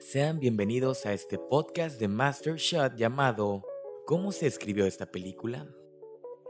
Sean bienvenidos a este podcast de Master Shot llamado ¿Cómo se escribió esta película?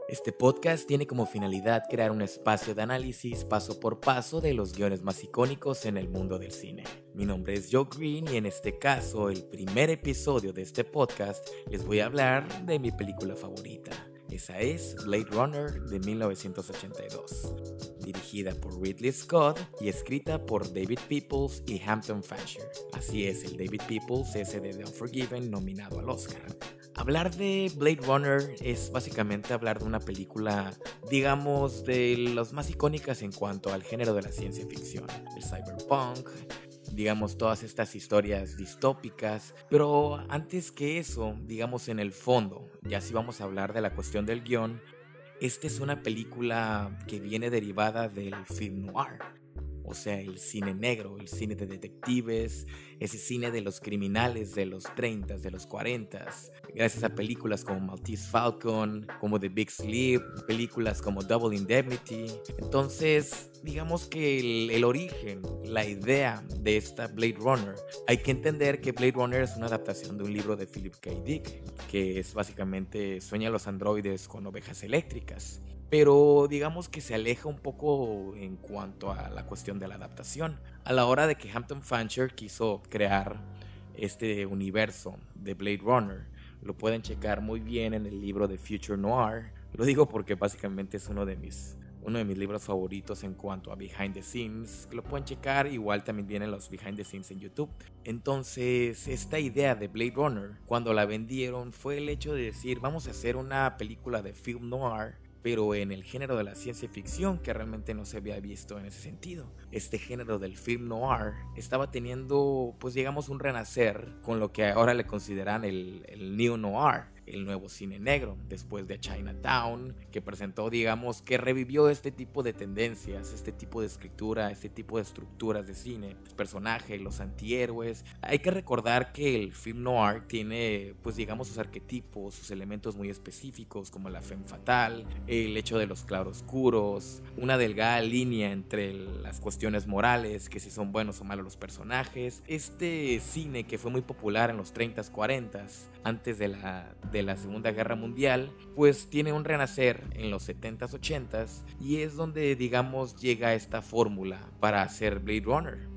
Este podcast tiene como finalidad crear un espacio de análisis paso por paso de los guiones más icónicos en el mundo del cine. Mi nombre es Joe Green y en este caso, el primer episodio de este podcast, les voy a hablar de mi película favorita. Esa es Blade Runner de 1982, dirigida por Ridley Scott y escrita por David Peoples y Hampton Fancher. Así es, el David Peoples, de The Unforgiven, nominado al Oscar. Hablar de Blade Runner es básicamente hablar de una película, digamos, de las más icónicas en cuanto al género de la ciencia ficción, el cyberpunk, digamos, todas estas historias distópicas. Pero antes que eso, digamos, en el fondo, ya si vamos a hablar de la cuestión del guion, esta es una película que viene derivada del film noir. O sea, el cine negro, el cine de detectives, ese cine de los criminales de los 30, de los 40, gracias a películas como Maltese Falcon, como The Big Sleep, películas como Double Indemnity. Entonces, digamos que el, origen, la idea de esta Blade Runner, hay que entender que Blade Runner es una adaptación de un libro de Philip K. Dick, que es básicamente Sueña los androides con ovejas eléctricas. Pero digamos que se aleja un poco en cuanto a la cuestión de la adaptación. A la hora de que Hampton Fancher quiso crear este universo de Blade Runner, lo pueden checar muy bien en el libro de Future Noir. Lo digo porque básicamente es uno de mis uno de mis libros favoritos en cuanto a behind the scenes, lo pueden checar, igual también vienen los behind the scenes en YouTube. Entonces, esta idea de Blade Runner, cuando la vendieron, fue el hecho de decir, vamos a hacer una película de film noir pero en el género de la ciencia ficción que realmente no se había visto en ese sentido. Este género del film noir estaba teniendo, pues digamos, un renacer con lo que ahora le consideran el, el neo noir el nuevo cine negro, después de Chinatown, que presentó, digamos, que revivió este tipo de tendencias, este tipo de escritura, este tipo de estructuras de cine, los personajes, los antihéroes. Hay que recordar que el film noir tiene, pues digamos, sus arquetipos, sus elementos muy específicos, como la femme fatal, el hecho de los claroscuros, una delgada línea entre las cuestiones morales, que si son buenos o malos los personajes. Este cine que fue muy popular en los 30s, 40s, antes de la, de la Segunda Guerra Mundial, pues tiene un renacer en los 70s, 80s y es donde digamos llega esta fórmula para hacer Blade Runner.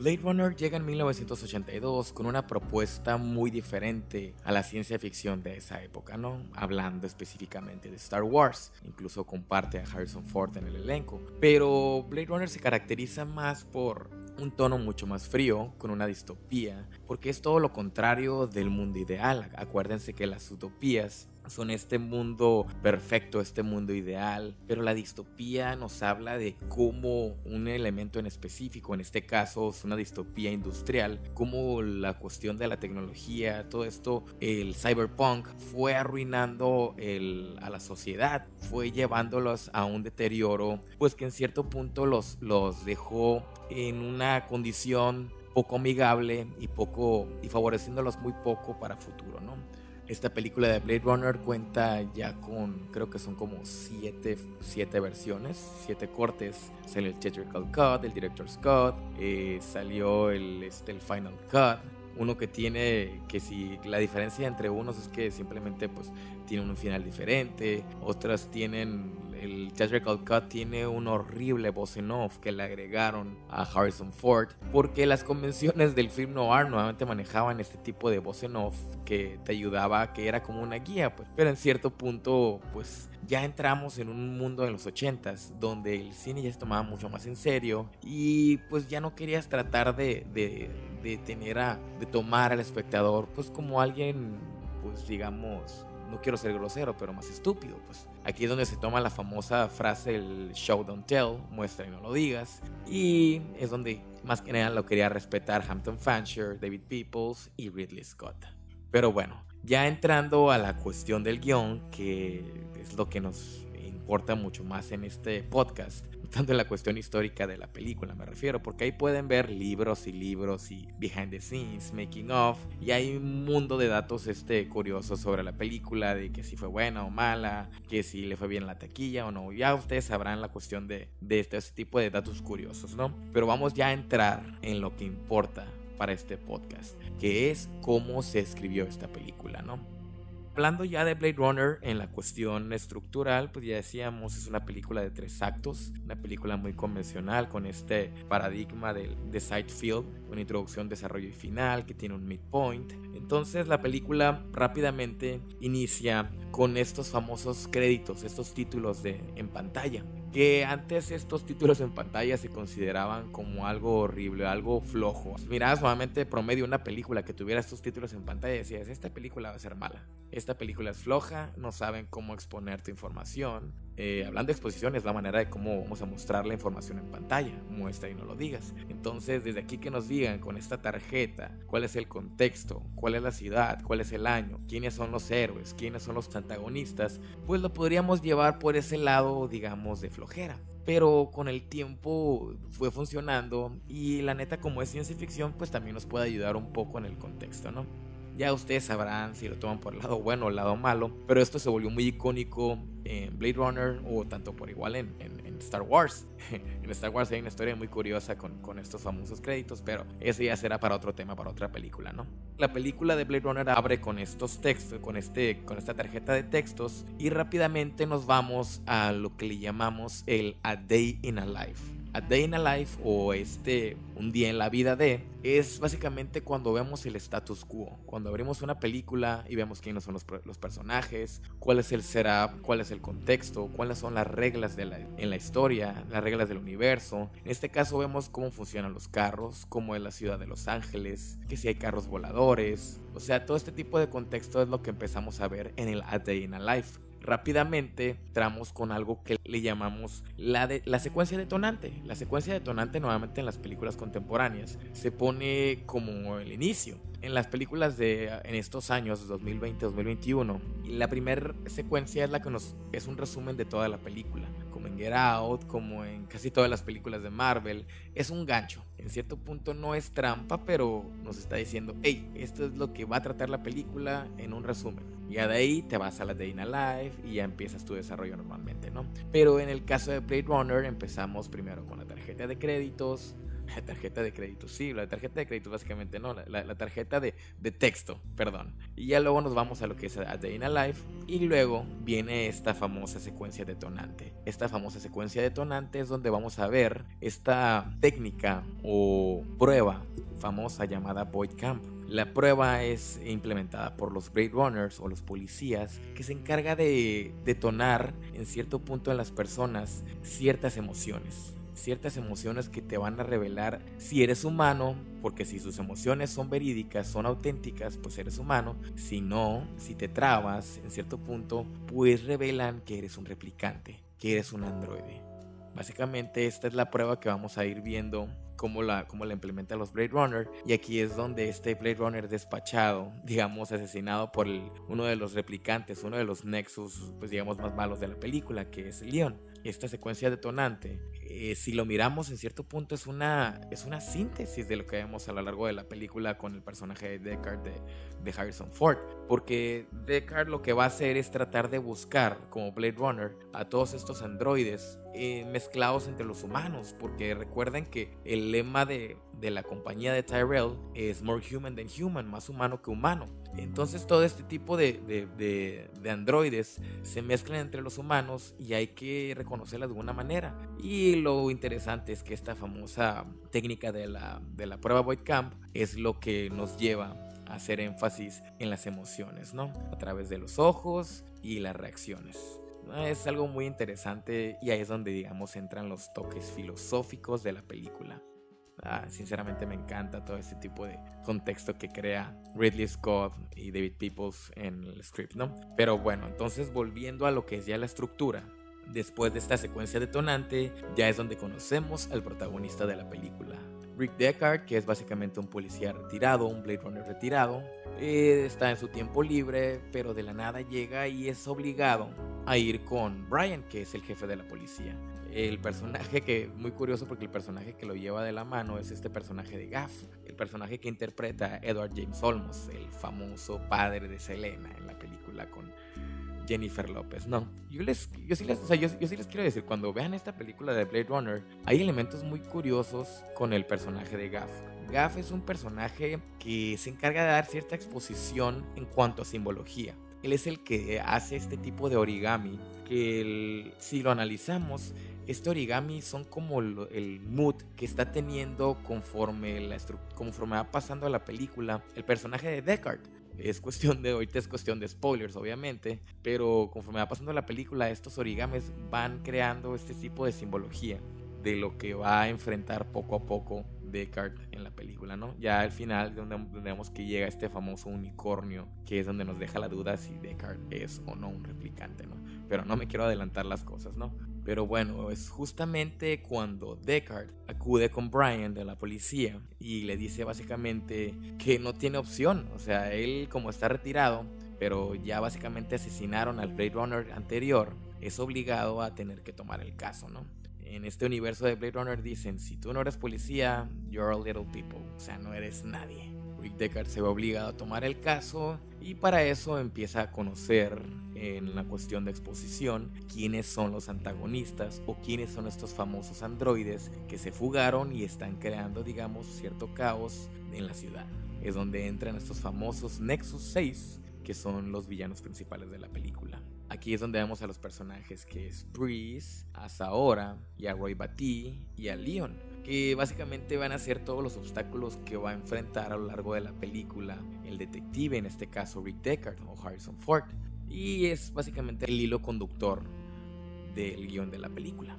Blade Runner llega en 1982 con una propuesta muy diferente a la ciencia ficción de esa época, ¿no? Hablando específicamente de Star Wars, incluso comparte a Harrison Ford en el elenco. Pero Blade Runner se caracteriza más por un tono mucho más frío, con una distopía, porque es todo lo contrario del mundo ideal. Acuérdense que las utopías son este mundo perfecto, este mundo ideal, pero la distopía nos habla de cómo un elemento en específico, en este caso es una distopía industrial, cómo la cuestión de la tecnología, todo esto, el cyberpunk fue arruinando a la sociedad, fue llevándolos a un deterioro, pues que en cierto punto los, los dejó en una condición poco amigable y poco y favoreciéndolos muy poco para futuro, ¿no? Esta película de Blade Runner cuenta ya con, creo que son como siete, siete versiones, siete cortes. Salió el Theatrical Cut, el Director's Cut, eh, salió el, este, el Final Cut. Uno que tiene, que si la diferencia entre unos es que simplemente pues tiene un final diferente, otras tienen el Theatrical Cut tiene un horrible voz en off que le agregaron a Harrison Ford, porque las convenciones del film noir nuevamente manejaban este tipo de voz en off que te ayudaba, que era como una guía, pues. Pero en cierto punto, pues ya entramos en un mundo de los 80s donde el cine ya se tomaba mucho más en serio y pues ya no querías tratar de, de, de tener a, de tomar al espectador pues como alguien, pues digamos, no quiero ser grosero, pero más estúpido, pues. Aquí es donde se toma la famosa frase el show don't tell, muestra y no lo digas. Y es donde más que nada lo quería respetar Hampton Fancher, David Peoples y Ridley Scott. Pero bueno, ya entrando a la cuestión del guion, que es lo que nos importa mucho más en este podcast, tanto en la cuestión histórica de la película me refiero, porque ahí pueden ver libros y libros y behind the scenes, making of, y hay un mundo de datos este, curiosos sobre la película, de que si fue buena o mala, que si le fue bien la taquilla o no, ya ustedes sabrán la cuestión de, de este, este tipo de datos curiosos, ¿no? Pero vamos ya a entrar en lo que importa para este podcast, que es cómo se escribió esta película, ¿no? Hablando ya de Blade Runner en la cuestión estructural, pues ya decíamos, es una película de tres actos, una película muy convencional con este paradigma de, de side field, una introducción, desarrollo y final que tiene un midpoint. Entonces la película rápidamente inicia con estos famosos créditos, estos títulos de, en pantalla que antes estos títulos en pantalla se consideraban como algo horrible, algo flojo. Mirabas nuevamente promedio una película que tuviera estos títulos en pantalla y decías, esta película va a ser mala, esta película es floja, no saben cómo exponer tu información, eh, hablando de exposiciones, la manera de cómo vamos a mostrar la información en pantalla. Muestra y no lo digas. Entonces, desde aquí que nos digan con esta tarjeta cuál es el contexto, cuál es la ciudad, cuál es el año, quiénes son los héroes, quiénes son los antagonistas, pues lo podríamos llevar por ese lado, digamos, de flojera pero con el tiempo fue funcionando y la neta como es ciencia ficción pues también nos puede ayudar un poco en el contexto, ¿no? Ya ustedes sabrán si lo toman por el lado bueno o el lado malo, pero esto se volvió muy icónico en Blade Runner o tanto por igual en, Star Wars. en Star Wars hay una historia muy curiosa con, con, estos famosos créditos, pero eso ya será para otro tema, para otra película, ¿no? La película de Blade Runner abre con estos textos, con, este, con esta tarjeta de textos y rápidamente nos vamos a lo que le llamamos el A Day in a Life. A Day in a Life o este Un día en la vida de es básicamente cuando vemos el status quo, cuando abrimos una película y vemos quiénes son los, los personajes, cuál es el setup, cuál es el contexto, cuáles son las reglas de la, en la historia, las reglas del universo. En este caso vemos cómo funcionan los carros, cómo es la ciudad de Los Ángeles, que si hay carros voladores, o sea, todo este tipo de contexto es lo que empezamos a ver en el A Day in a Life rápidamente entramos con algo que le llamamos la, de, la secuencia detonante. La secuencia detonante nuevamente en las películas contemporáneas se pone como el inicio. En las películas de en estos años 2020-2021, la primera secuencia es la que nos es un resumen de toda la película, como en Get Out, como en casi todas las películas de Marvel, es un gancho. En cierto punto no es trampa, pero nos está diciendo, hey, esto es lo que va a tratar la película en un resumen. Ya de ahí te vas a la Day in a Life y ya empiezas tu desarrollo normalmente, ¿no? Pero en el caso de Blade Runner empezamos primero con la tarjeta de créditos, la tarjeta de créditos, sí, la tarjeta de créditos básicamente no, la, tarjeta de, de, texto, perdón. Y ya luego nos vamos a lo que es a Day in a Life y luego viene esta famosa secuencia detonante. Esta famosa secuencia detonante es donde vamos a ver esta técnica o prueba famosa llamada Void Camp la prueba es implementada por los Blade Runners o los policías que se encarga de detonar en cierto punto en las personas ciertas emociones. Ciertas emociones que te van a revelar si eres humano, porque si sus emociones son verídicas, son auténticas, pues eres humano. Si no, si te trabas en cierto punto, pues revelan que eres un replicante, que eres un androide. Básicamente esta es la prueba que vamos a ir viendo cómo la, cómo la implementan los Blade Runner. Y aquí es donde este Blade Runner despachado, digamos, asesinado por uno de los replicantes, uno de los Nexus, pues digamos, más malos de la película, que es Leon. Esta secuencia detonante, eh, si lo miramos en cierto punto, es una, es una síntesis de lo que vemos a lo largo de la película con el personaje de Deckard de, de Harrison Ford. Porque Deckard lo que va a hacer es tratar de buscar, como Blade Runner, a todos estos androides eh, mezclados entre los humanos. Porque recuerden que el lema de, de la compañía de Tyrell es more human than human, más humano que humano. Entonces todo este tipo de, de, de, androides se mezclan entre los humanos y hay que reconocerlas de alguna manera. Y lo interesante es que esta famosa técnica de la, de la prueba Void Camp es lo que nos lleva a hacer énfasis en las emociones, ¿no? A través de los ojos y las reacciones. Es algo muy interesante y ahí es donde, digamos, entran los toques filosóficos de la película. Ah, sinceramente me encanta todo este tipo de contexto que crea Ridley Scott y David Peoples en el script, ¿no? Pero bueno, entonces volviendo a lo que es ya la estructura, después de esta secuencia detonante, ya es donde conocemos al protagonista de la película. Rick Deckard, que es básicamente un policía retirado, un Blade Runner retirado, eh, está en su tiempo libre, pero de la nada llega y es obligado a ir con Brian, que es el jefe de la policía el personaje que, muy curioso porque el personaje que lo lleva de la mano es este personaje de Gaff, el personaje que interpreta Edward James Olmos, el famoso padre de Selena en la película con Jennifer López. No, yo, les, yo, sí les, o sea, yo, yo, sí les quiero decir, cuando vean esta película de Blade Runner, hay elementos muy curiosos con el personaje de Gaff. Gaff es un personaje que se encarga de dar cierta exposición en cuanto a simbología. Él es el que hace este tipo de origami, que si lo analizamos, este origami son como el, mood que está teniendo conforme, la conforme va pasando la película el personaje de Deckard. Es cuestión de, ahorita es cuestión de spoilers, obviamente, pero conforme va pasando la película, estos origames van creando este tipo de simbología de lo que va a enfrentar poco a poco Deckard en la película, ¿no? Ya al final, donde, vemos que llega este famoso unicornio, que es donde nos deja la duda si Deckard es o no un replicante, ¿no? Pero no me quiero adelantar las cosas, ¿no? Pero bueno, es justamente cuando Deckard acude con Brian de la policía y le dice básicamente que no tiene opción, o sea, él como está retirado, pero ya básicamente asesinaron al Blade Runner anterior, es obligado a tener que tomar el caso, ¿no? En este universo de Blade Runner dicen, si tú no eres policía, you're a little people, o sea, no eres nadie. Rick Deckard se ve obligado a tomar el caso y para eso empieza a conocer en la cuestión de exposición quiénes son los antagonistas o quiénes son estos famosos androides que se fugaron y están creando, digamos, cierto caos en la ciudad. Es donde entran estos famosos Nexus 6, que son los villanos principales de la película. Aquí es donde vemos a los personajes que es Breeze, a Saora y a Roy Batty y a Leon, que básicamente van a ser todos los obstáculos que va a enfrentar a lo largo de la película el detective, en este caso Rick Deckard o Harrison Ford, y es básicamente el hilo conductor del guion de la película.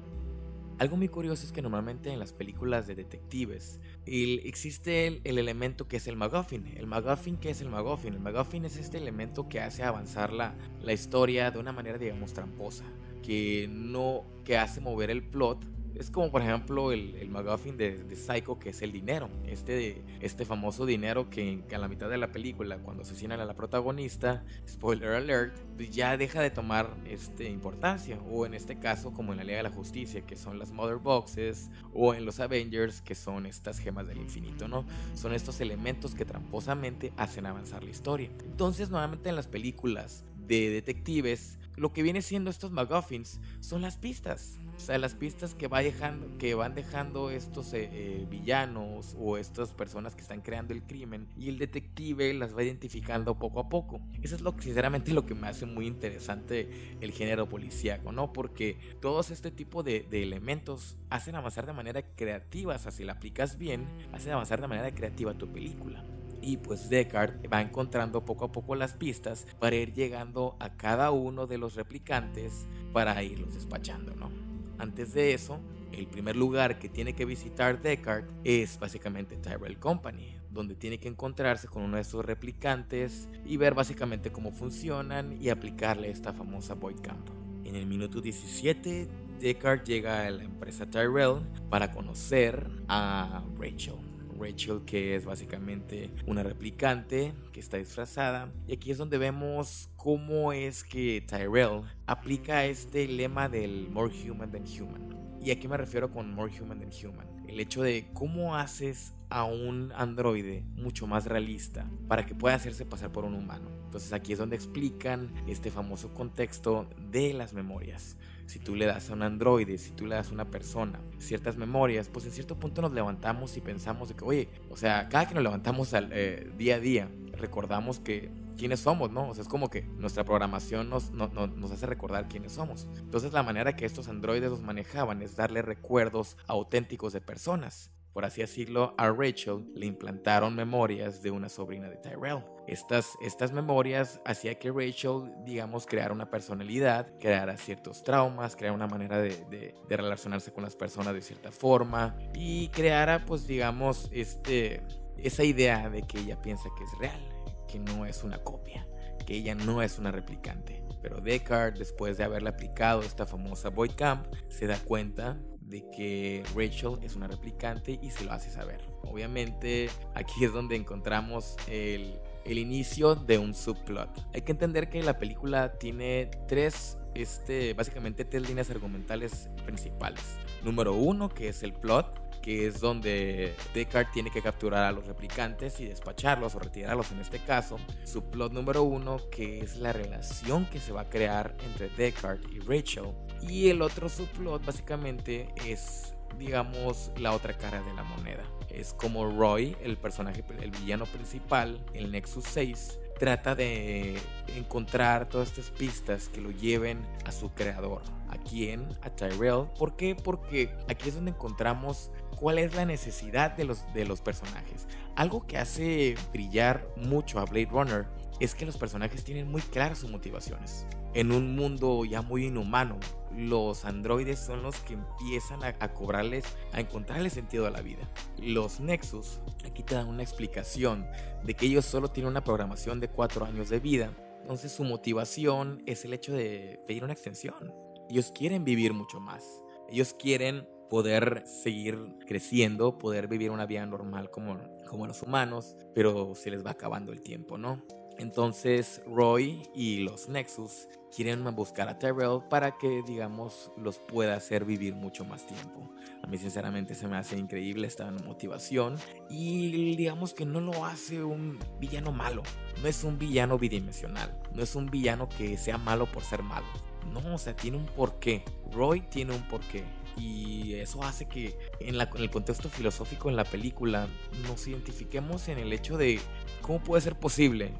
Algo muy curioso es que normalmente en las películas de detectives existe el, elemento que es el MacGuffin. El MacGuffin, ¿qué es el MacGuffin? El MacGuffin es este elemento que hace avanzar la, la historia de una manera, digamos, tramposa. Que no, que hace mover el plot es como por ejemplo el, el de, Psycho, que es el dinero. Este, este famoso dinero que, a la mitad de la película, cuando asesinan a la protagonista, spoiler alert, pues ya deja de tomar este, importancia. O en este caso, como en la Liga de la Justicia, que son las Mother Boxes, o en los Avengers, que son estas gemas del infinito, ¿no? Son estos elementos que tramposamente hacen avanzar la historia. Entonces, nuevamente en las películas de detectives, lo que viene siendo estos McGuffins son las pistas. O sea, las pistas que van dejando estos eh, eh, villanos o estas personas que están creando el crimen y el detective las va identificando poco a poco. Eso es lo que sinceramente lo que me hace muy interesante el género policíaco, ¿no? Porque todos este tipo de, de elementos hacen avanzar de manera creativa, o sea, si la aplicas bien, hacen avanzar de manera creativa tu película y pues Deckard va encontrando poco a poco las pistas para ir llegando a cada uno de los replicantes para irlos despachando, ¿no? Antes de eso, el primer lugar que tiene que visitar Deckard es básicamente Tyrell Company, donde tiene que encontrarse con uno de estos replicantes y ver básicamente cómo funcionan y aplicarle esta famosa Void Camp. En el minuto 17, Deckard llega a la empresa Tyrell para conocer a Rachel. Rachel que es básicamente una replicante que está disfrazada y aquí es donde vemos cómo es que Tyrell aplica este lema del more human than human. Y aquí me refiero con more human than human. El hecho de cómo haces a un androide mucho más realista para que pueda hacerse pasar por un humano. Entonces aquí es donde explican este famoso contexto de las memorias si tú le das a un androide, si tú le das a una persona ciertas memorias, pues en cierto punto nos levantamos y pensamos de que, oye, o sea, cada que nos levantamos al, eh, día a día, recordamos que quiénes somos, ¿no? O sea, es como que nuestra programación nos, nos hace recordar quiénes somos. Entonces la manera que estos androides los manejaban es darle recuerdos auténticos de personas por así decirlo, a Rachel le implantaron memorias de una sobrina de Tyrell. Estas, estas memorias hacía que Rachel, digamos, creara una personalidad, creara ciertos traumas, creara una manera de, relacionarse con las personas de cierta forma y creara, pues, digamos, este, esa idea de que ella piensa que es real, que no es una copia, que ella no es una replicante. Pero Deckard, después de haberle aplicado esta famosa Void Camp, se da cuenta de que Rachel es una replicante y se lo hace saber. Obviamente aquí es donde encontramos el, el inicio de un subplot. Hay que entender que la película tiene tres, este, básicamente tres líneas argumentales principales. Número uno, que es el plot, que es donde Deckard tiene que capturar a los replicantes y despacharlos o retirarlos en este caso. Su plot número uno, que es la relación que se va a crear entre Deckard y Rachel. Y el otro subplot básicamente es digamos, la otra cara de la moneda. es como Roy, el personaje, el villano principal, el Nexus 6, trata de encontrar todas estas pistas que lo lleven a su creador. ¿A quién? A Tyrell. ¿Por qué? Porque aquí es donde encontramos cuál es la necesidad de los, de los personajes. Algo que hace brillar mucho a Blade Runner es que los personajes tienen muy claras sus motivaciones. En un mundo ya muy inhumano, los androides son los que empiezan a, cobrarles, a encontrarle sentido a la vida. Los Nexus, aquí te dan una explicación de que ellos solo tienen una programación de cuatro años de vida. Entonces su motivación es el hecho de pedir una extensión. Ellos quieren vivir mucho más. Ellos quieren poder seguir creciendo, poder vivir una vida normal como, como los humanos, pero se les va acabando el tiempo, ¿no? Entonces Roy y los Nexus quieren buscar a Tyrell para que, digamos, los pueda hacer vivir mucho más tiempo. A mí sinceramente se me hace increíble esta motivación y digamos que no lo hace un villano malo. No es un villano bidimensional. No es un villano que sea malo por ser malo. No, o sea, tiene un porqué. Roy tiene un porqué y eso hace que en, la, en, el contexto filosófico en la película nos identifiquemos en el hecho de cómo puede ser posible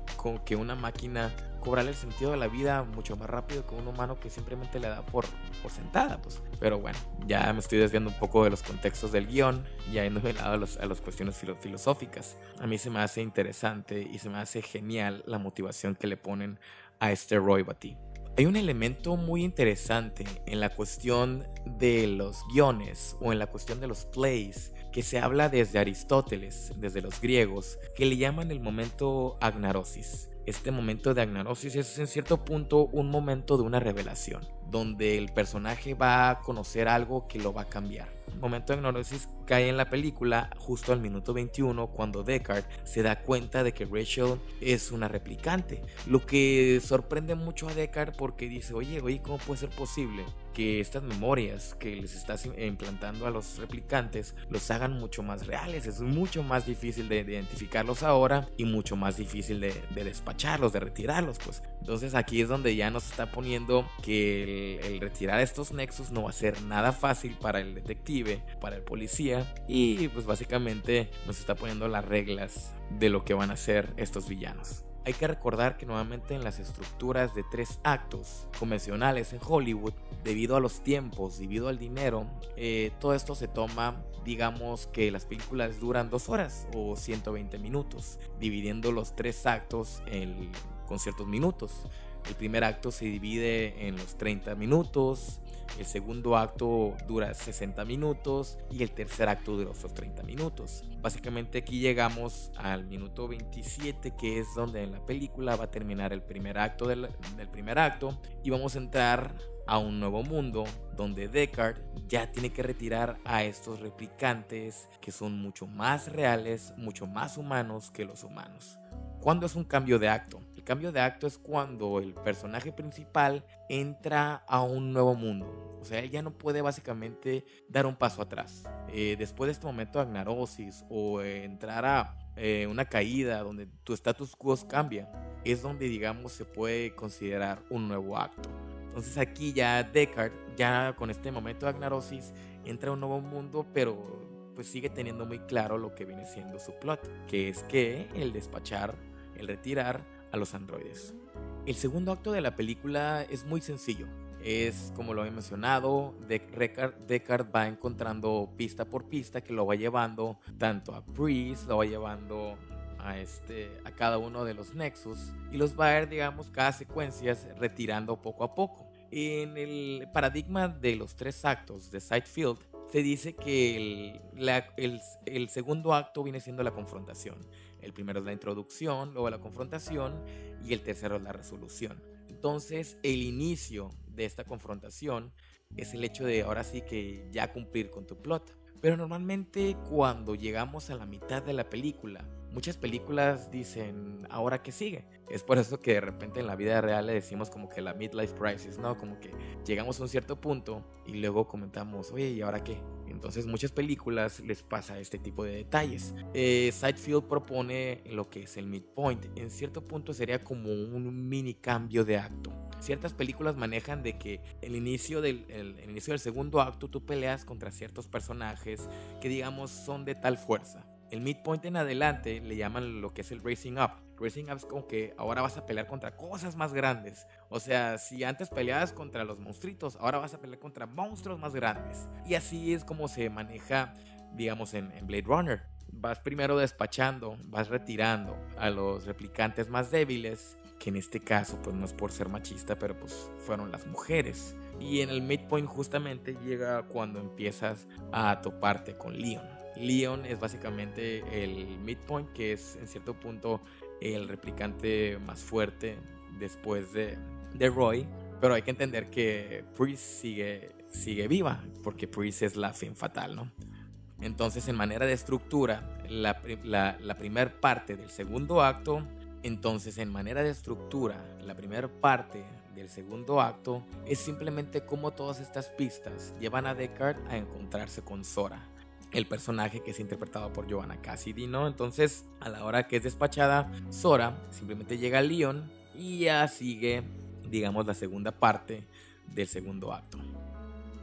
que una máquina cobrarle el sentido de la vida mucho más rápido que un humano que simplemente le da por, por sentada. Pues. Pero bueno, ya me estoy desviando un poco de los contextos del guion, ya yéndome a, los, a las cuestiones filosóficas. A mí se me hace interesante y se me hace genial la motivación que le ponen a este Roy Batty. Hay un elemento muy interesante en la cuestión de los guiones o en la cuestión de los plays que se habla desde Aristóteles, desde los griegos, que le llaman el momento agnarosis. Este momento de agnarosis es en cierto punto un momento de una revelación, donde el personaje va a conocer algo que lo va a cambiar momento de agnosis cae en la película justo al minuto 21 cuando Deckard se da cuenta de que Rachel es una replicante. Lo que sorprende mucho a Deckard porque dice, oye, oye, ¿cómo puede ser posible que estas memorias que les estás implantando a los replicantes los hagan mucho más reales? Es mucho más difícil de identificarlos ahora y mucho más difícil de, despacharlos, de retirarlos. Pues entonces aquí es donde ya nos está poniendo que el retirar estos nexos no va a ser nada fácil para el detective para el policía y pues básicamente nos está poniendo las reglas de lo que van a ser estos villanos. Hay que recordar que nuevamente en las estructuras de tres actos convencionales en Hollywood, debido a los tiempos, debido al dinero, eh, todo esto se toma, digamos que las películas duran dos horas o 120 minutos, dividiendo los tres actos en, con ciertos minutos. El primer acto se divide en los 30 minutos, el segundo acto dura 60 minutos y el tercer acto dura otros 30 minutos. Básicamente aquí llegamos al minuto 27 que es donde en la película va a terminar el primer acto del, primer acto y vamos a entrar a un nuevo mundo donde Deckard ya tiene que retirar a estos replicantes que son mucho más reales, mucho más humanos que los humanos. ¿Cuándo es un cambio de acto? Cambio de acto es cuando el personaje principal entra a un nuevo mundo. O sea, él ya no puede básicamente dar un paso atrás. Eh, después de este momento de agnarosis o entrar a eh, una caída donde tu status quo cambia, es donde digamos se puede considerar un nuevo acto. Entonces aquí ya Deckard, ya con este momento de agnarosis, entra a un nuevo mundo, pero pues sigue teniendo muy claro lo que viene siendo su plot, que es que el despachar, el retirar a los androides. El segundo acto de la película es muy sencillo. Es, como lo he mencionado, Deckard, va encontrando pista por pista que lo va llevando tanto a Priest, lo va llevando a, este, a cada uno de los nexus y los va a ir, digamos, cada secuencia retirando poco a poco. En el paradigma de los tres actos de Sidefield, se dice que el, el segundo acto viene siendo la confrontación. El primero es la introducción, luego la confrontación y el tercero es la resolución. Entonces, el inicio de esta confrontación es el hecho de ahora sí que ya cumplir con tu plot. Pero normalmente cuando llegamos a la mitad de la película, muchas películas dicen, ¿ahora qué sigue? Es por eso que de repente en la vida real le decimos como que la midlife crisis, ¿no? Como que llegamos a un cierto punto y luego comentamos, oye, ¿y ahora qué? Entonces muchas películas les pasa este tipo de detalles. Eh, Sidefield propone lo que es el midpoint. En cierto punto sería como un mini cambio de acto. Ciertas películas manejan de que el inicio del, el inicio del segundo acto tú peleas contra ciertos personajes que digamos son de tal fuerza El midpoint en adelante le llaman lo que es el Racing Up. Racing Up es como que ahora vas a pelear contra cosas más grandes. O sea, si antes peleabas contra los monstruitos, ahora vas a pelear contra monstruos más grandes. Y así es como se maneja, digamos, en, en Blade Runner. Vas primero despachando, vas retirando a los replicantes más débiles, que en este caso, pues no es por ser machista, pero pues fueron las mujeres. Y en el midpoint justamente llega cuando empiezas a toparte con Leon. Leon es básicamente el midpoint, que es en cierto punto el replicante más fuerte después de, de Roy. Pero hay que entender que Priest sigue, sigue viva, porque Priest es la fin fatal, ¿no? Entonces, en manera de estructura, la, primera parte del segundo acto, entonces en manera de estructura, la primera parte del segundo acto es simplemente cómo todas estas pistas llevan a Deckard a encontrarse con Sora, el personaje que es interpretado por Joanna Cassidy, ¿no? Entonces, a la hora que es despachada, Sora simplemente llega a Leon y ya sigue, digamos, la segunda parte del segundo acto.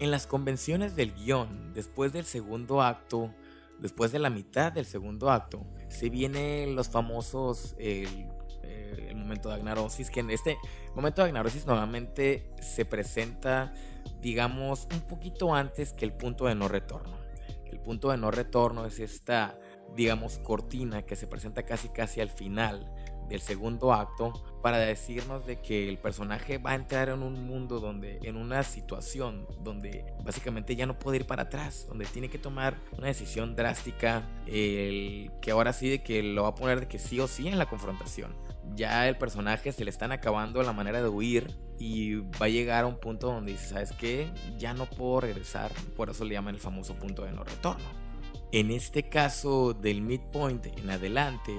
En las convenciones del guion, después del segundo acto, después de la mitad del segundo acto, se vienen los famosos, el, el momento de agnarosis, que en este momento de agnarosis normalmente se presenta, digamos, un poquito antes que el punto de no retorno. El punto de no retorno es esta, digamos, cortina que se presenta casi casi al final del segundo acto para decirnos de que el personaje va a entrar en un mundo donde, en una situación donde básicamente ya no puede ir para atrás, donde tiene que tomar una decisión drástica, el que ahora sí de que lo va a poner de que sí o sí en la confrontación. Ya el personaje se le están acabando la manera de huir y va a llegar a un punto donde dice, ¿sabes qué? Ya no puedo regresar, por eso le llaman el famoso punto de no retorno. En este caso del midpoint en adelante,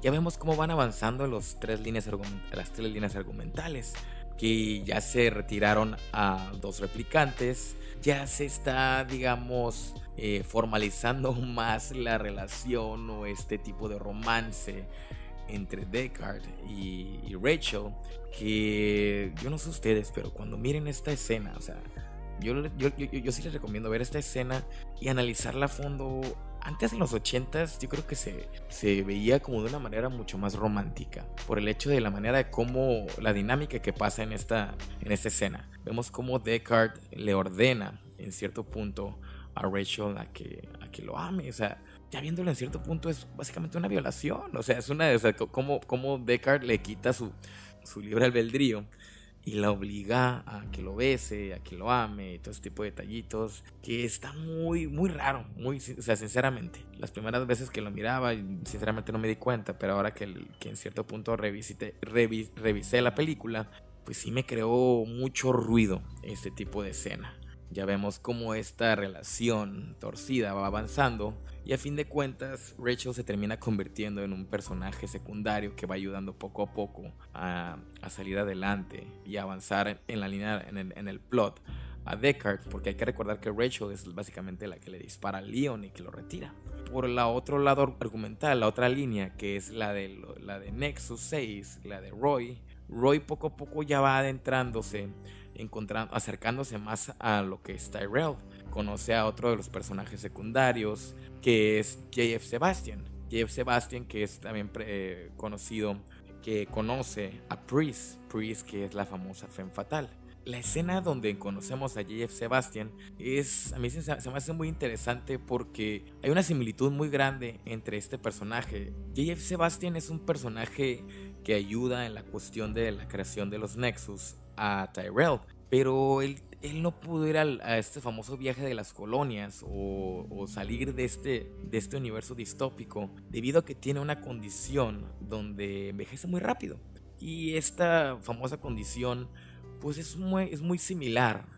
ya vemos cómo van avanzando los tres líneas las tres líneas argumentales, que ya se retiraron a dos replicantes, ya se está, digamos, eh, formalizando más la relación o este tipo de romance entre y, y, Rachel, que yo no sé ustedes, pero cuando miren esta escena, o sea, yo, yo, yo, yo sí les recomiendo ver esta escena y analizarla a fondo antes en los 80s yo creo que se, se veía como de una manera mucho más romántica, por el hecho de la manera de cómo, la dinámica que pasa en esta, en esta escena. Vemos cómo Deckard le ordena en cierto punto a Rachel a que, a que lo ame, o sea, ya viéndolo en cierto punto es básicamente una violación, o sea, es una, o sea, como, como Deckard le quita su, su libre albedrío y la obliga a que lo bese, a que lo ame, y todo ese tipo de detallitos, que está muy, muy raro, muy, o sea, sinceramente. Las primeras veces que lo miraba, sinceramente no me di cuenta, pero ahora que, que en cierto punto revisité, revis, revisé la película, pues sí me creó mucho ruido este tipo de escena. Ya vemos cómo esta relación torcida va avanzando y a fin de cuentas Rachel se termina convirtiendo en un personaje secundario que va ayudando poco a poco a, salir adelante y avanzar en la línea, en el, plot a Deckard, porque hay que recordar que Rachel es básicamente la que le dispara a Leon y que lo retira. Por el otro lado argumental, la otra línea, que es la de, la de Nexus 6, la de Roy, Roy poco a poco ya va adentrándose encontrando, acercándose más a lo que es Tyrell. Conoce a otro de los personajes secundarios, que es JF Sebastian. JF Sebastian, que es también eh, conocido, que conoce a Priest, Priest que es la famosa Femme Fatal. La escena donde conocemos a JF Sebastian es, a mí se, se, me hace muy interesante porque hay una similitud muy grande entre este personaje. JF Sebastian es un personaje que ayuda en la cuestión de la creación de los Nexus a Tyrell, pero él, él no pudo ir al, a este famoso viaje de las colonias o, salir de este, de este universo distópico debido a que tiene una condición donde envejece muy rápido. Y esta famosa condición pues es muy, es muy similar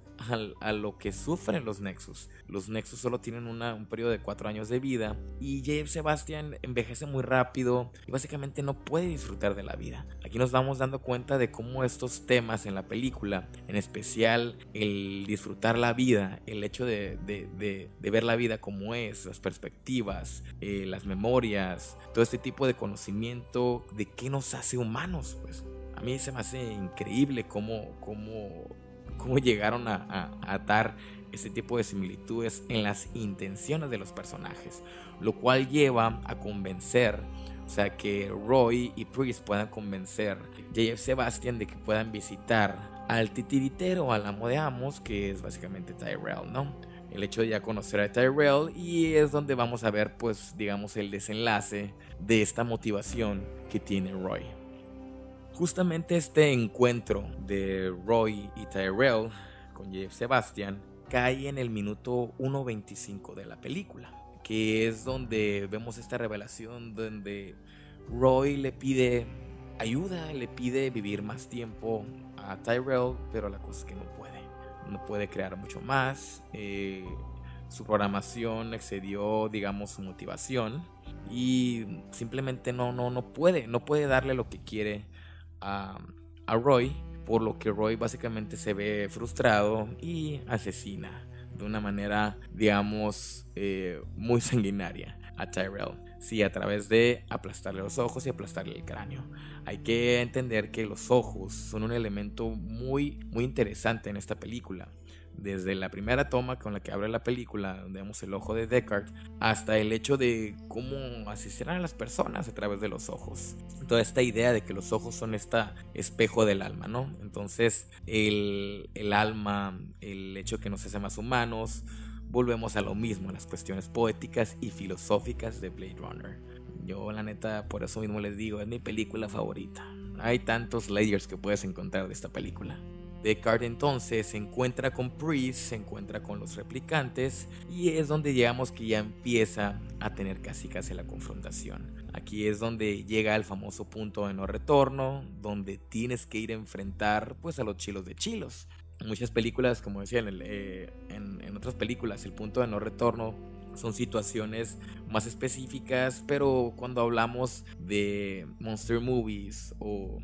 a, lo que sufren los Nexus. Los Nexus solo tienen un periodo de 4 años de vida y J.F. Sebastian envejece muy rápido y básicamente no puede disfrutar de la vida. Aquí nos vamos dando cuenta de cómo estos temas en la película, en especial el disfrutar la vida, el hecho de, ver la vida como es, las perspectivas, eh, las memorias, todo este tipo de conocimiento de qué nos hace humanos, pues. A mí se me hace increíble cómo, cómo cómo llegaron a, a, atar este tipo de similitudes en las intenciones de los personajes, lo cual lleva a convencer, o sea, que Roy y Priest puedan convencer a J.F. Sebastian de que puedan visitar al titiritero, al amo de amos, que es básicamente Tyrell, ¿no? El hecho de ya conocer a Tyrell y es donde vamos a ver, pues, digamos, el desenlace de esta motivación que tiene Roy. Justamente este encuentro de Roy y Tyrell con Jeff Sebastian cae en el minuto 1.25 de la película, que es donde vemos esta revelación donde Roy le pide ayuda, le pide vivir más tiempo a Tyrell, pero la cosa es que no puede, no puede crear mucho más. Eh, su programación excedió, digamos, su motivación y simplemente no, no, no puede, no puede darle lo que quiere a, Roy, por lo que Roy básicamente se ve frustrado y asesina de una manera, digamos, eh, muy sanguinaria a Tyrell. Sí, a través de aplastarle los ojos y aplastarle el cráneo. Hay que entender que los ojos son un elemento muy, muy interesante en esta película desde la primera toma con la que abre la película, donde vemos el ojo de Descartes, hasta el hecho de cómo asistirán a las personas a través de los ojos. Toda esta idea de que los ojos son este espejo del alma, ¿no? Entonces, el, el alma, el hecho que nos hace más humanos, volvemos a lo mismo, a las cuestiones poéticas y filosóficas de Blade Runner. Yo, la neta, por eso mismo les digo, es mi película favorita. Hay tantos layers que puedes encontrar de esta película. Descartes entonces se encuentra con Priest, se encuentra con los replicantes y es donde llegamos que ya empieza a tener casi casi la confrontación. Aquí es donde llega el famoso punto de no retorno, donde tienes que ir a enfrentar pues a los chilos de chilos. muchas películas, como decía eh, en, en otras películas, el punto de no retorno son situaciones más específicas, pero cuando hablamos de monster movies o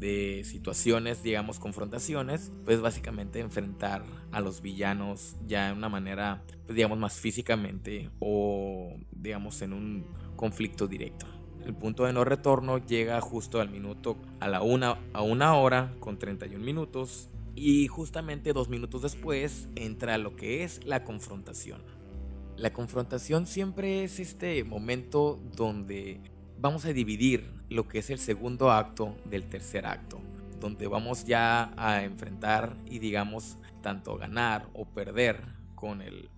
de situaciones, digamos, confrontaciones, pues básicamente enfrentar a los villanos ya de una manera, pues digamos, más físicamente o digamos en un conflicto directo. El punto de no retorno llega justo al minuto, a la una, a una hora con 31 minutos y justamente dos minutos después entra lo que es la confrontación. La confrontación siempre es este momento donde vamos a dividir lo que es el segundo acto del tercer acto, donde vamos ya a enfrentar y digamos tanto ganar o perder con el,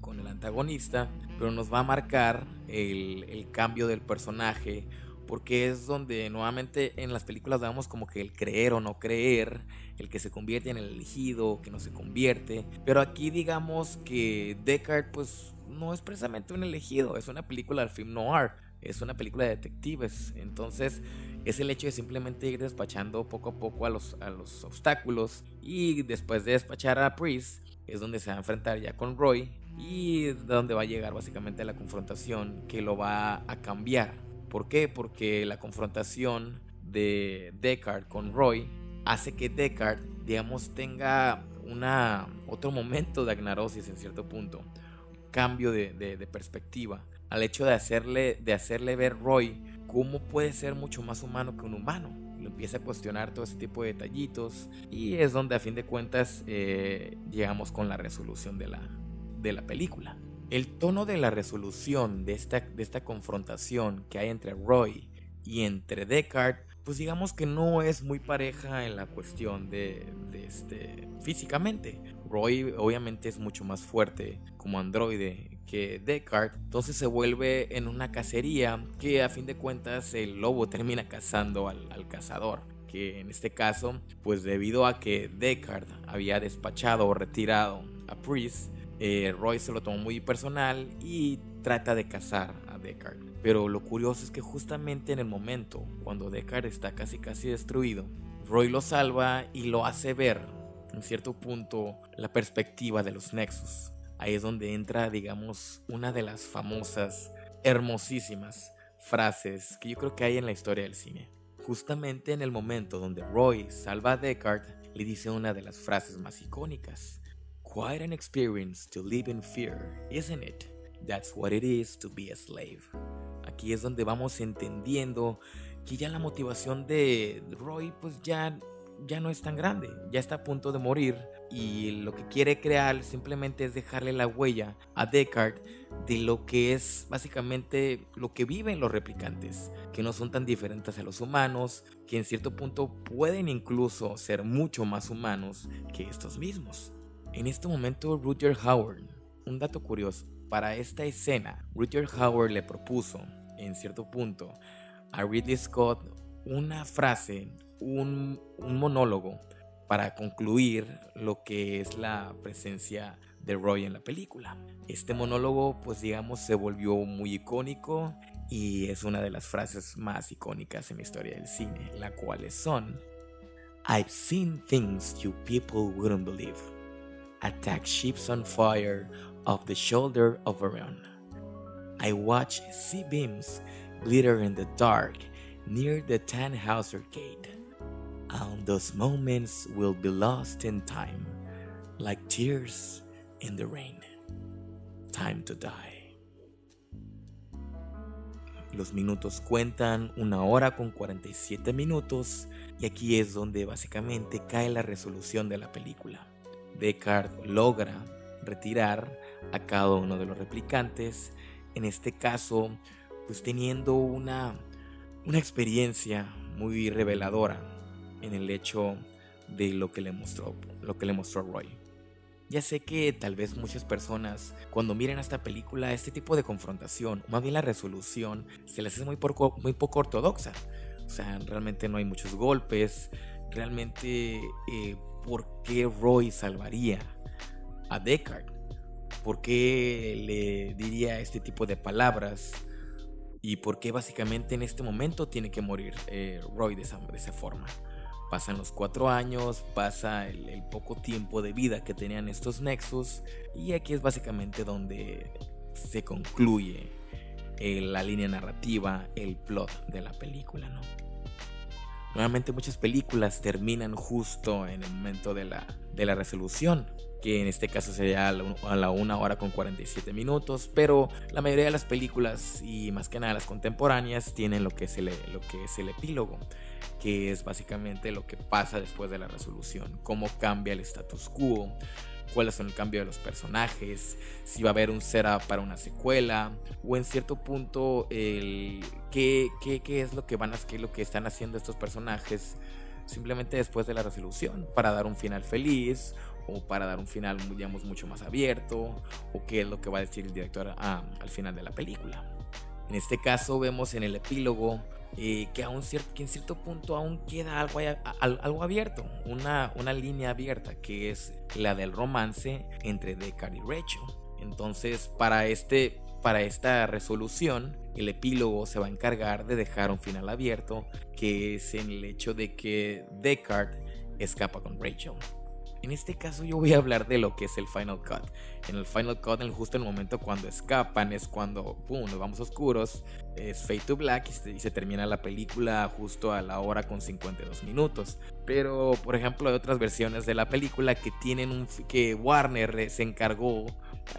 con el antagonista, pero nos va a marcar el, cambio del personaje porque es donde nuevamente en las películas damos como que el creer o no creer, el que se convierte en el elegido, que no se convierte, pero aquí digamos que Descartes pues no es precisamente un elegido, es una película del film noir, es una película de detectives. Entonces es el hecho de simplemente ir despachando poco a poco a los, a los obstáculos. Y después de despachar a Priest es donde se va a enfrentar ya con Roy. Y donde va a llegar básicamente la confrontación que lo va a cambiar. ¿Por qué? Porque la confrontación de Deckard con Roy hace que Deckard, digamos, tenga una, otro momento de agnarosis en cierto punto. Cambio de, de perspectiva al hecho de hacerle, de hacerle ver Roy cómo puede ser mucho más humano que un humano. Lo empieza a cuestionar todo ese tipo de detallitos y es donde a fin de cuentas eh, llegamos con la resolución de la, de la película. El tono de la resolución de esta, de esta confrontación que hay entre Roy y entre Descartes, pues digamos que no es muy pareja en la cuestión de, de este, físicamente. Roy obviamente es mucho más fuerte como androide que Descartes, entonces se vuelve en una cacería que a fin de cuentas el lobo termina cazando al, cazador que en este caso, pues debido a que Descartes había despachado o retirado a Priest, eh, Roy se lo tomó muy personal y trata de cazar a Descartes. Pero lo curioso es que justamente en el momento cuando Descartes está casi casi destruido, Roy lo salva y lo hace ver en cierto punto la perspectiva de los Nexus. Ahí es donde entra, digamos, una de las famosas, hermosísimas frases que yo creo que hay en la historia del cine. Justamente en el momento donde Roy salva a Descartes, le dice una de las frases más icónicas. Quite an experience to live in fear, isn't it? That's what it is to be a slave. Aquí es donde vamos entendiendo que ya la motivación de Roy pues ya ya no es tan grande, ya está a punto de morir y lo que quiere crear simplemente es dejarle la huella a Deckard de lo que es básicamente lo que viven los replicantes, que no son tan diferentes a los humanos, que en cierto punto pueden incluso ser mucho más humanos que estos mismos. En este momento, Rutger Howard, un dato curioso, para esta escena, Rutger Howard le propuso, en cierto punto, a Ridley Scott una frase, un, un monólogo para concluir lo que es la presencia de Roy en la película. Este monólogo, pues digamos, se volvió muy icónico y es una de las frases más icónicas en la historia del cine, la cuales son I've seen things you people wouldn't believe. Attack ships on fire off the shoulder of Orion. I watch sea beams glitter in the dark near the Tannhauser Gate. And those moments will be lost in time, like tears in the rain. Time to die. Los minutos cuentan una hora con 47 minutos y aquí es donde básicamente cae la resolución de la película. Descartes logra retirar a cada uno de los replicantes, en este caso pues teniendo una, una experiencia muy reveladora en el hecho de lo que le mostró, lo que le mostró Roy. Ya sé que tal vez muchas personas cuando miren esta película, este tipo de confrontación, más bien la resolución, se les hace muy poco, muy poco ortodoxa. O sea, realmente no hay muchos golpes. Realmente, eh, ¿por qué Roy salvaría a Deckard? ¿Por qué le diría este tipo de palabras? ¿Y por qué básicamente en este momento tiene que morir eh, Roy de esa, de esa forma? Pasan los cuatro años, pasa el, poco tiempo de vida que tenían estos nexos y aquí es básicamente donde se concluye eh, la línea narrativa, el plot de la película, ¿no? Normalmente muchas películas terminan justo en el momento de la, de la resolución, que en este caso sería a la 1 hora con 47 minutos, pero la mayoría de las películas y más que nada las contemporáneas tienen lo que es el, lo que es el epílogo que es básicamente lo que pasa después de la resolución, cómo cambia el status quo, cuáles son el cambio de los personajes, si va a haber un setup para una secuela, o en cierto punto el qué, qué, qué es lo que van a qué es lo que están haciendo estos personajes simplemente después de la resolución, para dar un final feliz o para dar un final digamos mucho más abierto, o qué es lo que va a decir el director ah, al final de la película. En este caso vemos en el epílogo eh, que, aún que en cierto punto aún queda algo, algo abierto, una, una línea abierta, que es la del romance entre Deckard y Rachel. Entonces, para, este, para esta resolución, el epílogo se va a encargar de dejar un final abierto, que es en el hecho de que Deckard escapa con Rachel. En este caso yo voy a hablar de lo que es el Final Cut. En el Final Cut, en justo el momento cuando escapan, es cuando, ¡pum!, nos vamos oscuros, es Fade to Black y se, termina la película justo a la hora con 52 minutos. Pero, por ejemplo, hay otras versiones de la película que tienen un... que Warner se encargó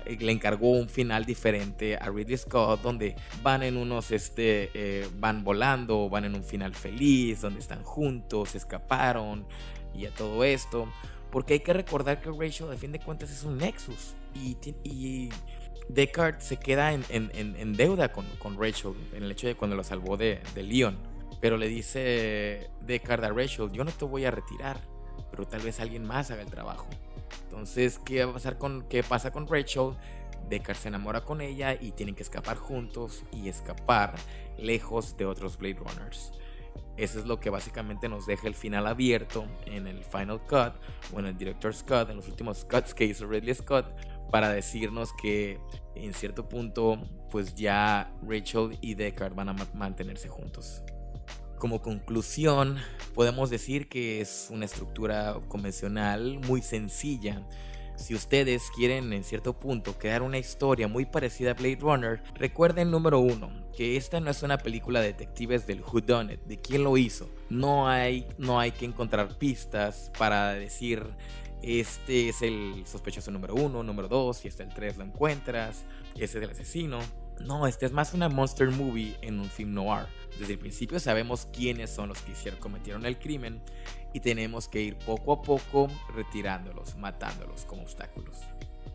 eh, le encargó un final diferente a Ridley Scott donde van en unos este eh, van volando van en un final feliz donde están juntos escaparon y a todo esto porque hay que recordar que Rachel, a fin de cuentas, es un Nexus. Y, y Descartes se queda en, deuda con, Rachel, en el hecho de cuando lo salvó de, de Leon. Pero le dice Descartes a Rachel, yo no te voy a retirar, pero tal vez alguien más haga el trabajo. Entonces, ¿qué va a pasar con, qué pasa con Rachel? Descartes se enamora con ella y tienen que escapar juntos y escapar lejos de otros Blade Runners. Eso es lo que básicamente nos deja el final abierto en el Final Cut o en el Director's Cut, en los últimos cuts que hizo Ridley Scott, para decirnos que en cierto punto, pues ya Rachel y Deckard van a mantenerse juntos. Como conclusión, podemos decir que es una estructura convencional muy sencilla si ustedes quieren en cierto punto crear una historia muy parecida a Blade Runner, recuerden número uno, que esta no es una película de detectives del Who Done It, de quién lo hizo. No hay, no hay que encontrar pistas para decir este es el sospechoso número uno, número dos, si está el tres lo encuentras, ese es el asesino. No, este es más una monster movie en un film noir. Desde el principio sabemos quiénes son los que hicieron, cometieron el crimen y tenemos que ir poco a poco retirándolos, matándolos como obstáculos.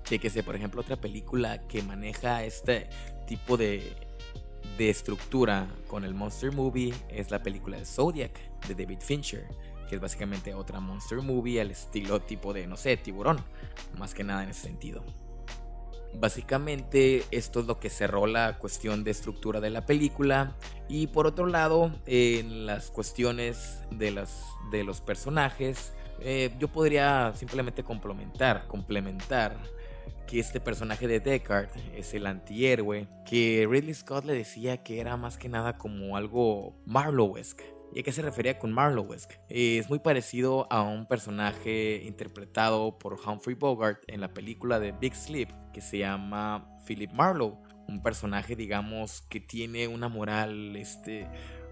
Chequese, por ejemplo, otra película que maneja este tipo de, de estructura con el monster movie es la película de Zodiac de David Fincher, que es básicamente otra monster movie al estilo tipo de, no sé, tiburón, más que nada en ese sentido. Básicamente esto es lo que cerró la cuestión de estructura de la película. Y por otro lado, en las cuestiones de, las, de los personajes, eh, yo podría simplemente complementar, complementar que este personaje de Deckard es el antihéroe, que Ridley Scott le decía que era más que nada como algo Marlowe-esque ¿Y a qué se refería con Marlowesk? Es muy parecido a un personaje interpretado por Humphrey Bogart en la película de Big Sleep que se llama Philip Marlowe. Un personaje, digamos, que tiene una moral este,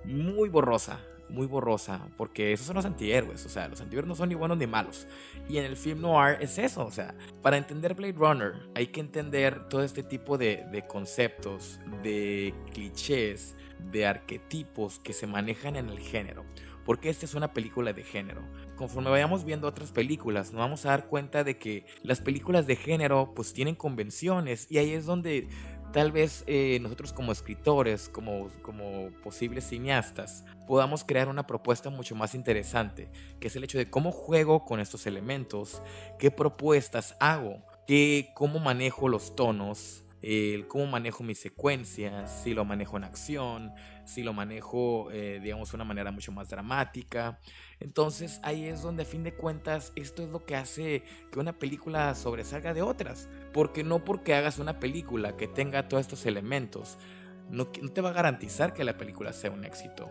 muy borrosa, muy borrosa, porque esos son los antihéroes, o sea, los antihéroes no son ni buenos ni malos. Y en el film noir es eso, o sea, para entender Blade Runner hay que entender todo este tipo de, de conceptos, de clichés, de arquetipos que se manejan en el género. Porque esta es una película de género. Conforme vayamos viendo otras películas, nos vamos a dar cuenta de que las películas de género pues tienen convenciones y ahí es donde tal vez eh, nosotros como escritores, como, como posibles cineastas, podamos crear una propuesta mucho más interesante, que es el hecho de cómo juego con estos elementos, qué propuestas hago, qué, cómo manejo los tonos, el cómo manejo mis secuencias, si lo manejo en acción, si lo manejo, eh, digamos, de una manera mucho más dramática. Entonces ahí es donde a fin de cuentas esto es lo que hace que una película sobresalga de otras. Porque no porque hagas una película que tenga todos estos elementos, no, te va a garantizar que la película sea un éxito.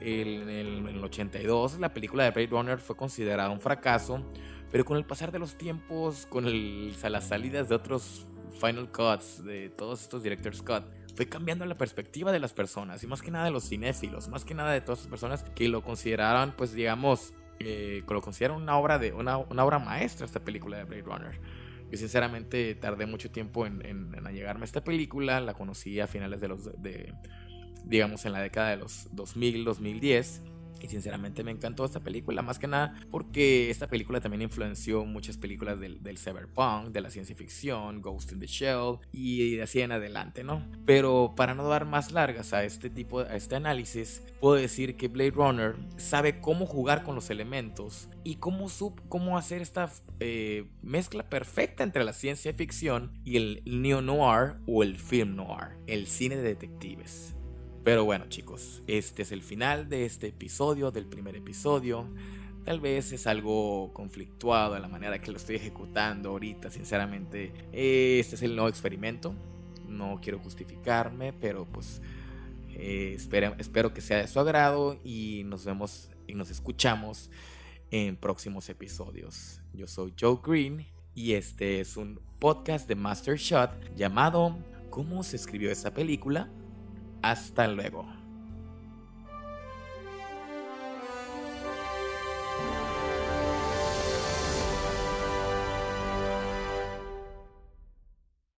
en el 82 la película de Blade Runner fue considerada un fracaso, pero con el pasar de los tiempos, con las salidas de otros Final Cuts, de todos estos Director's Cut, fue cambiando la perspectiva de las personas y más que nada de los cinéfilos, más que nada de todas las personas que lo consideraban, pues digamos, eh, lo consideran una obra, de, una, una, obra maestra esta película de Blade Runner. Yo sinceramente tardé mucho tiempo en, en, llegarme a esta película, la conocí a finales de los, digamos, en la década de los 2000, 2010 y sinceramente me encantó esta película, más que nada porque esta película también influenció muchas películas del, del cyberpunk, de la ciencia ficción, Ghost in the Shell y así en adelante, ¿no? Pero para no dar más largas a este tipo, a este análisis, puedo decir que Blade Runner sabe cómo jugar con los elementos y cómo, sub, cómo hacer esta eh, mezcla perfecta entre la ciencia ficción y el neo-noir o el film noir, el cine de detectives. Pero bueno chicos, este es el final de este episodio, del primer episodio. Tal vez es algo conflictuado la manera que lo estoy ejecutando ahorita, sinceramente. Este es el nuevo experimento. No quiero justificarme, pero pues eh, espero, espero que sea de su agrado y nos vemos y nos escuchamos en próximos episodios. Yo soy Joe Green y este es un podcast de Master Shot llamado ¿Cómo se escribió esta película? Hasta luego.